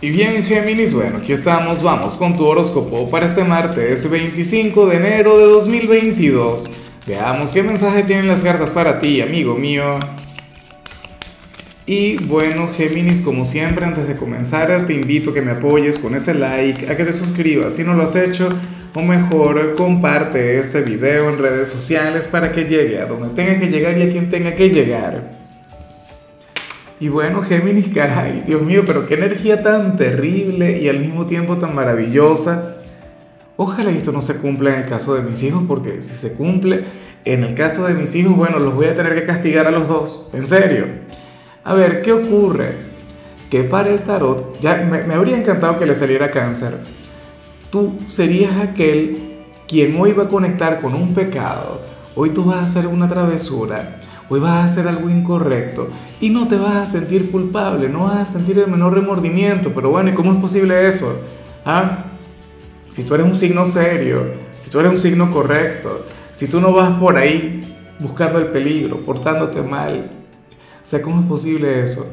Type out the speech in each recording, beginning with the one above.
Y bien, Géminis, bueno, aquí estamos, vamos con tu horóscopo para este martes 25 de enero de 2022. Veamos qué mensaje tienen las cartas para ti, amigo mío. Y bueno, Géminis, como siempre, antes de comenzar, te invito a que me apoyes con ese like, a que te suscribas si no lo has hecho, o mejor, comparte este video en redes sociales para que llegue a donde tenga que llegar y a quien tenga que llegar. Y bueno, Géminis, caray, Dios mío, pero qué energía tan terrible y al mismo tiempo tan maravillosa. Ojalá esto no se cumpla en el caso de mis hijos, porque si se cumple en el caso de mis hijos, bueno, los voy a tener que castigar a los dos, en serio. A ver, ¿qué ocurre? Que para el tarot, ya me, me habría encantado que le saliera cáncer. Tú serías aquel quien hoy va a conectar con un pecado. Hoy tú vas a hacer una travesura hoy vas a hacer algo incorrecto y no te vas a sentir culpable, no vas a sentir el menor remordimiento, pero bueno, ¿y cómo es posible eso? ¿Ah? Si tú eres un signo serio, si tú eres un signo correcto, si tú no vas por ahí buscando el peligro, portándote mal, o sea, ¿cómo es posible eso?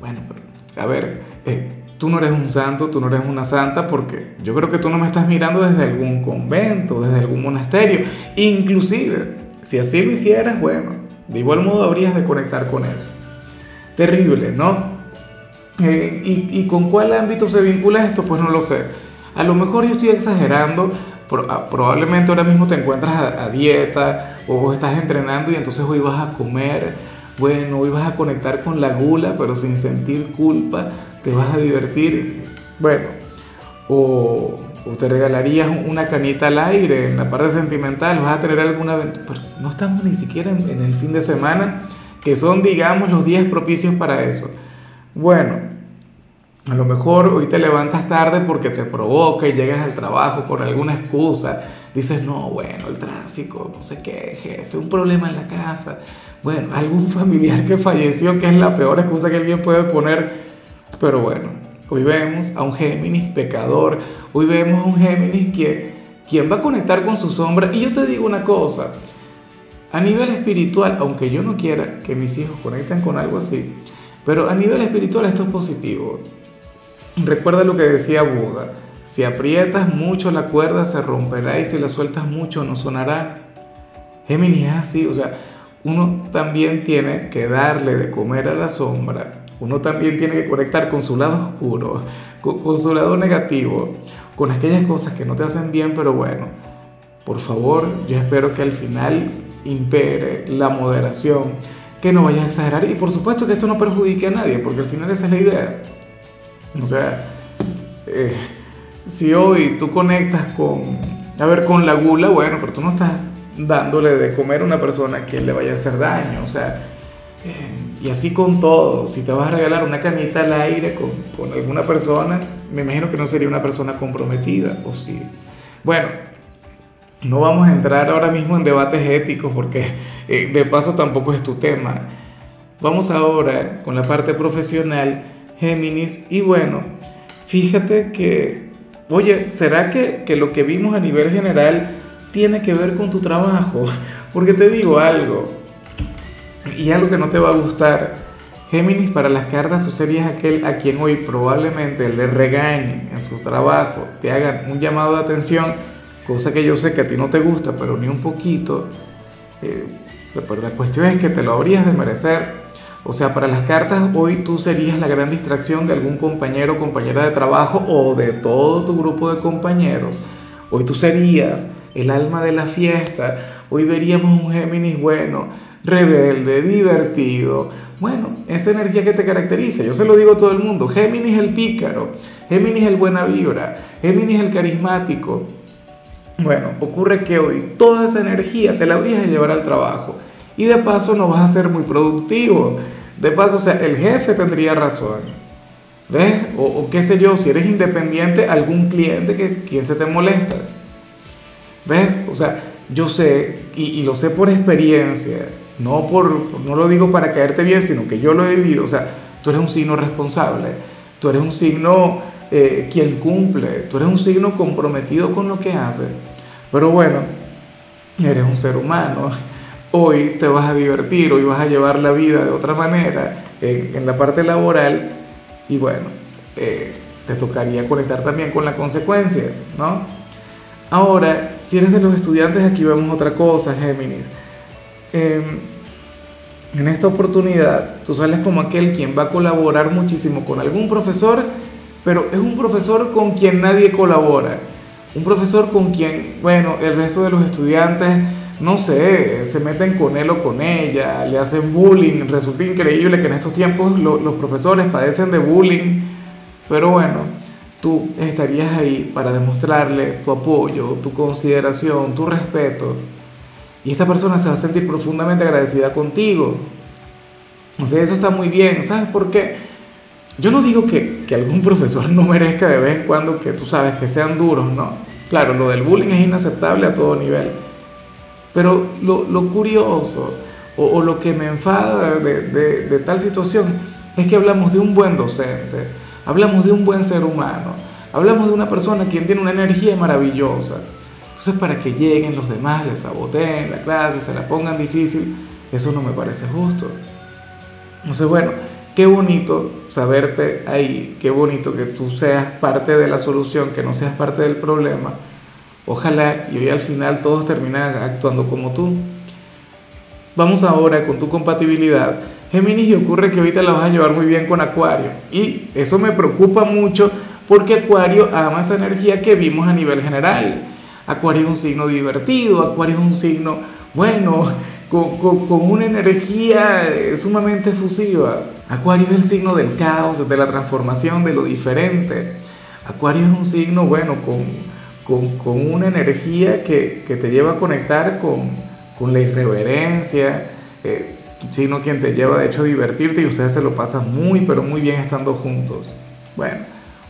Bueno, a ver, eh, tú no eres un santo, tú no eres una santa, porque yo creo que tú no me estás mirando desde algún convento, desde algún monasterio, inclusive si así lo hicieras, bueno, de igual modo habrías de conectar con eso. Terrible, ¿no? Eh, y, con cuál ámbito se vincula esto? Pues no lo sé. A lo mejor yo estoy exagerando, ah, probablemente ahora mismo te encuentras a, dieta o estás entrenando y entonces hoy vas a comer, bueno, hoy vas a conectar con la gula, pero sin sentir culpa, te vas a divertir, bueno, o, o te regalarías una canita al aire en la parte sentimental, vas a tener alguna aventura. no estamos ni siquiera en, en, el fin de semana, que son, digamos, los días propicios para eso. Bueno, a lo mejor hoy te levantas tarde porque te provoca y llegas al trabajo con alguna excusa. Dices, no, bueno, el tráfico, no sé qué, jefe, un problema en la casa. Bueno, algún familiar que falleció, que es la peor excusa que alguien puede poner. Pero bueno, Hoy vemos a un Géminis pecador, hoy vemos a un Géminis que, quien va a conectar con su sombra. Y yo te digo una cosa, a nivel espiritual, aunque yo no quiera que mis hijos conecten con algo así, pero a nivel espiritual esto es positivo. Recuerda lo que decía Buda, si aprietas mucho la cuerda se romperá y si la sueltas mucho no sonará. Géminis es así, o sea, uno también tiene que darle de comer a la sombra uno también tiene que conectar con su lado oscuro, con, su lado negativo, con aquellas cosas que no te hacen bien, pero bueno, por favor, yo espero que al final impere la moderación, que no vayas a exagerar y por supuesto que esto no perjudique a nadie, porque al final esa es la idea. O sea, eh, si hoy tú conectas con, a ver, con la gula, bueno, pero tú no estás dándole de comer a una persona que le vaya a hacer daño, o sea, y así con todo, si te vas a regalar una canita al aire con, con, alguna persona, me imagino que no sería una persona comprometida, o sí. Bueno, no vamos a entrar ahora mismo en debates éticos porque eh, de paso tampoco es tu tema. Vamos ahora con la parte profesional, Géminis, y bueno, fíjate que, oye, ¿será que, que lo que vimos a nivel general tiene que ver con tu trabajo? Porque te digo algo, y algo que no te va a gustar. Géminis, para las cartas tú serías aquel a quien hoy probablemente le regañen en su trabajo, te hagan un llamado de atención, cosa que yo sé que a ti no te gusta, pero ni un poquito. Eh, pero la cuestión es que te lo habrías de merecer. O sea, para las cartas hoy tú serías la gran distracción de algún compañero o compañera de trabajo o de todo tu grupo de compañeros. Hoy tú serías el alma de la fiesta. Hoy veríamos un Géminis bueno rebelde, divertido. Bueno, esa energía que te caracteriza, yo se lo digo a todo el mundo, Géminis el pícaro, Géminis el buena vibra, Géminis el carismático. Bueno, ocurre que hoy toda esa energía te la habrías de llevar al trabajo y de paso no vas a ser muy productivo. De paso, o sea, el jefe tendría razón. ¿Ves? O, qué sé yo, si eres independiente, algún cliente que quien se te molesta. ¿Ves? O sea, yo sé, y, y lo sé por experiencia, no, por, no lo digo para caerte bien, sino que yo lo he vivido. O sea, tú eres un signo responsable, tú eres un signo eh, quien cumple, tú eres un signo comprometido con lo que hace. Pero bueno, eres un ser humano. Hoy te vas a divertir, hoy vas a llevar la vida de otra manera en, en la parte laboral. Y bueno, eh, te tocaría conectar también con la consecuencia, ¿no? Ahora, si eres de los estudiantes, aquí vemos otra cosa, Géminis. Em, en esta oportunidad, tú sales como aquel quien va a colaborar muchísimo con algún profesor, pero es un profesor con quien nadie colabora. Un profesor con quien, bueno, el resto de los estudiantes, no sé, se meten con él o con ella, le hacen bullying. Resulta increíble que en estos tiempos los profesores padecen de bullying, pero bueno, tú estarías ahí para demostrarle tu apoyo, tu consideración, tu respeto. Y esta persona se va a sentir profundamente agradecida contigo. O sea, eso está muy bien. ¿Sabes por qué? Yo no digo que, que, algún profesor no merezca de vez en cuando que tú sabes que sean duros, ¿no? Claro, lo del bullying es inaceptable a todo nivel. Pero lo, lo curioso o, lo que me enfada de, de, de tal situación es que hablamos de un buen docente, hablamos de un buen ser humano, hablamos de una persona quien tiene una energía maravillosa. Entonces, para que lleguen los demás, les saboteen la clase, se la pongan difícil, eso no me parece justo. Entonces, bueno, qué bonito saberte ahí, qué bonito que tú seas parte de la solución, que no seas parte del problema. Ojalá y hoy al final todos terminen actuando como tú. Vamos ahora con tu compatibilidad. Géminis, y ocurre que ahorita la vas a llevar muy bien con Acuario. Y eso me preocupa mucho porque Acuario ama esa energía que vimos a nivel general. Acuario es un signo divertido, Acuario es un signo, bueno, con, con, con, una energía sumamente efusiva. Acuario es el signo del caos, de la transformación, de lo diferente. Acuario es un signo, bueno, con, con una energía que, que, te lleva a conectar con, la irreverencia. Eh, sino quien te lleva de hecho a divertirte y ustedes se lo pasan muy pero muy bien estando juntos. Bueno,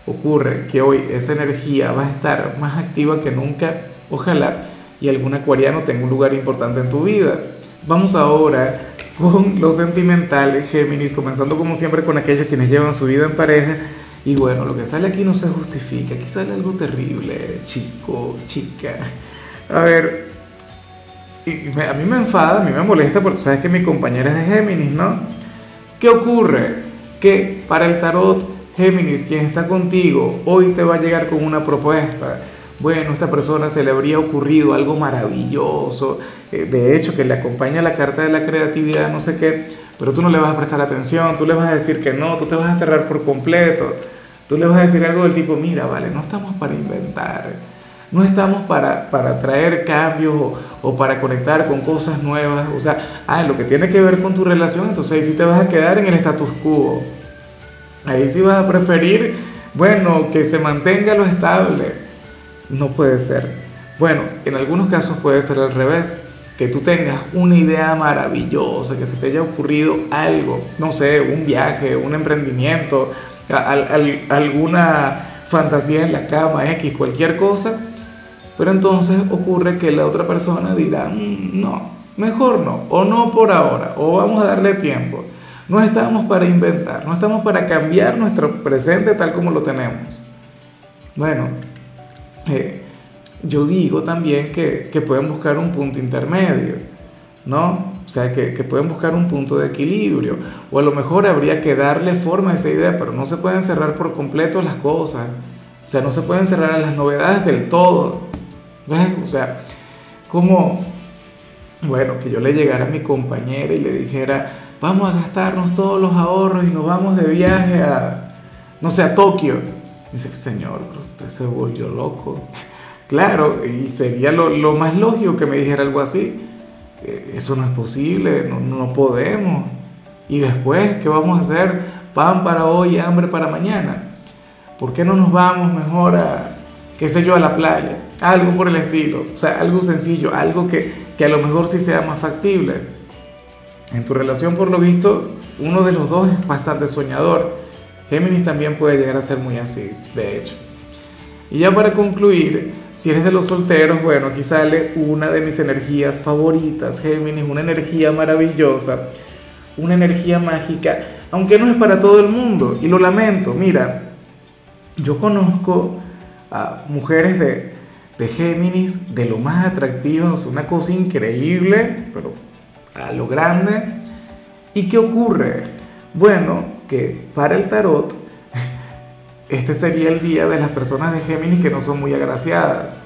ocurre que hoy esa energía va a estar más activa que nunca, ojalá, y algún acuariano tenga un lugar importante en tu vida. Vamos ahora con lo sentimental, Géminis, comenzando como siempre con aquellos quienes llevan su vida en pareja. Y bueno, lo que sale aquí no se justifica, aquí sale algo terrible, chico, chica. A ver, y a mí me enfada, a mí me molesta porque tú sabes que mi compañera es de Géminis, ¿no? ¿Qué ocurre? Que para el tarot, Géminis, quien está contigo, hoy te va a llegar con una propuesta. Bueno, esta persona se le habría ocurrido algo maravilloso, eh, de hecho que le acompaña la carta de la creatividad, no sé qué, pero tú no le vas a prestar atención, tú le vas a decir que no, tú te vas a cerrar por completo, tú le vas a decir algo del tipo, mira, vale, no estamos para inventar no estamos para, para traer cambios o, para conectar con cosas nuevas. O sea, ah, lo que tiene que ver con tu relación, entonces sí te vas a quedar en el status quo. Ahí sí vas a preferir, bueno, que se mantenga lo estable. No puede ser. Bueno, en algunos casos puede ser al revés. Que tú tengas una idea maravillosa, que se te haya ocurrido algo, no sé, un viaje, un emprendimiento, al, al, alguna fantasía en la cama, X, cualquier cosa, pero entonces ocurre que la otra persona dirá, mm, no, mejor no, o no por ahora, o vamos a darle tiempo. No estamos para inventar, no estamos para cambiar nuestro presente tal como lo tenemos. Bueno, eh, yo digo también que, que, pueden buscar un punto intermedio, ¿no? O sea, que, que, pueden buscar un punto de equilibrio. O a lo mejor habría que darle forma a esa idea, pero no se pueden cerrar por completo las cosas. O sea, no se pueden cerrar las novedades del todo. O sea, como, bueno, que yo le llegara a mi compañera y le dijera, vamos a gastarnos todos los ahorros y nos vamos de viaje a, no sé, a Tokio. Dice, señor, usted se volvió loco. Claro, y sería lo, más lógico que me dijera algo así. Eh, eso no es posible, no, no podemos. Y después, ¿qué vamos a hacer? Pan para hoy, hambre para mañana. ¿Por qué no nos vamos mejor a, qué sé yo, a la playa? Algo por el estilo, o sea, algo sencillo, algo que, que a lo mejor sí sea más factible. En tu relación, por lo visto, uno de los dos es bastante soñador. Géminis también puede llegar a ser muy así, de hecho. Y ya para concluir, si eres de los solteros, bueno, aquí sale una de mis energías favoritas, Géminis, una energía maravillosa, una energía mágica, aunque no es para todo el mundo, y lo lamento, mira, yo conozco a mujeres de de Géminis, de lo más atractivos, una cosa increíble, pero a lo grande. ¿Y qué ocurre? Bueno, que para el tarot, este sería el día de las personas de Géminis que no son muy agraciadas.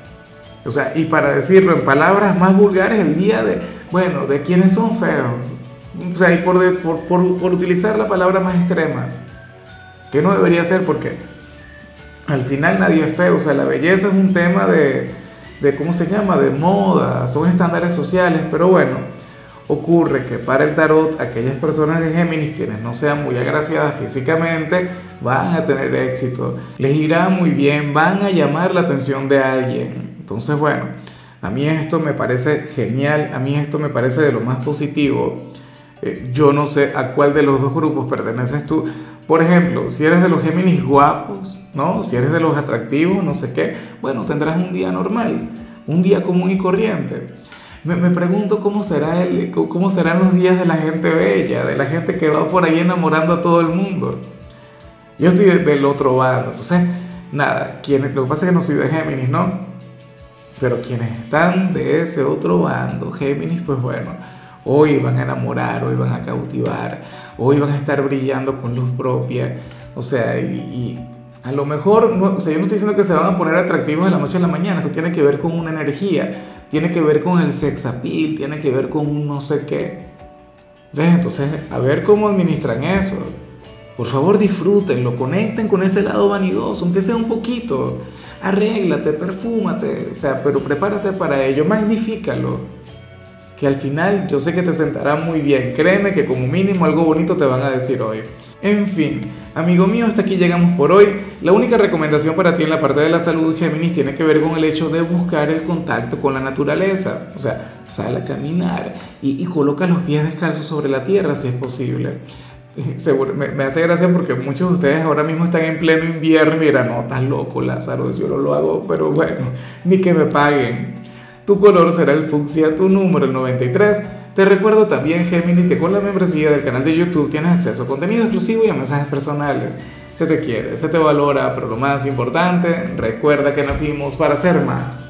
O sea, y para decirlo en palabras más vulgares, el día de, bueno, de quienes son feos. O sea, y por, por, por, por utilizar la palabra más extrema, que no debería ser porque al final nadie es feo. O sea, la belleza es un tema de, de ¿cómo se llama? De moda, son estándares sociales, pero bueno ocurre que para el tarot aquellas personas de Géminis quienes no sean muy agraciadas físicamente van a tener éxito, les irá muy bien, van a llamar la atención de alguien. Entonces, bueno, a mí esto me parece genial, a mí esto me parece de lo más positivo. Eh, yo no sé a cuál de los dos grupos perteneces tú. Por ejemplo, si eres de los Géminis guapos, ¿no? Si eres de los atractivos, no sé qué, bueno, tendrás un día normal, un día común y corriente. Me, me, pregunto cómo, será el, cómo serán los días de la gente bella, de la gente que va por ahí enamorando a todo el mundo. Yo estoy del otro bando, entonces, nada, quienes, lo que pasa es que no soy de Géminis, ¿no? Pero quienes están de ese otro bando, Géminis, pues bueno, hoy van a enamorar, hoy van a cautivar, hoy van a estar brillando con luz propia, o sea, y, y a lo mejor, no, o sea, yo no estoy diciendo que se van a poner atractivos de la noche a la mañana, esto tiene que ver con una energía, tiene que ver con el sex appeal, tiene que ver con un no sé qué. ¿Ves? Entonces, a ver cómo administran eso. Por favor, disfrútenlo, conecten con ese lado vanidoso, aunque sea un poquito. Arréglate, perfúmate, o sea, pero prepárate para ello, magnifícalo. Que al final yo sé que te sentará muy bien. Créeme que como mínimo algo bonito te van a decir hoy. En fin, amigo mío, hasta aquí llegamos por hoy. La única recomendación para ti en la parte de la salud, Géminis, tiene que ver con el hecho de buscar el contacto con la naturaleza. O sea, sal a caminar y, coloca los pies descalzos sobre la tierra si es posible. Seguro, me, hace gracia porque muchos de ustedes ahora mismo están en pleno invierno y dirán, no, estás loco, Lázaro, yo no lo hago, pero bueno, ni que me paguen. Tu color será el fucsia, tu número el 93. Te recuerdo también, Géminis, que con la membresía del canal de YouTube tienes acceso a contenido exclusivo y a mensajes personales se te quiere, se te valora, pero lo más importante, recuerda que nacimos para ser más.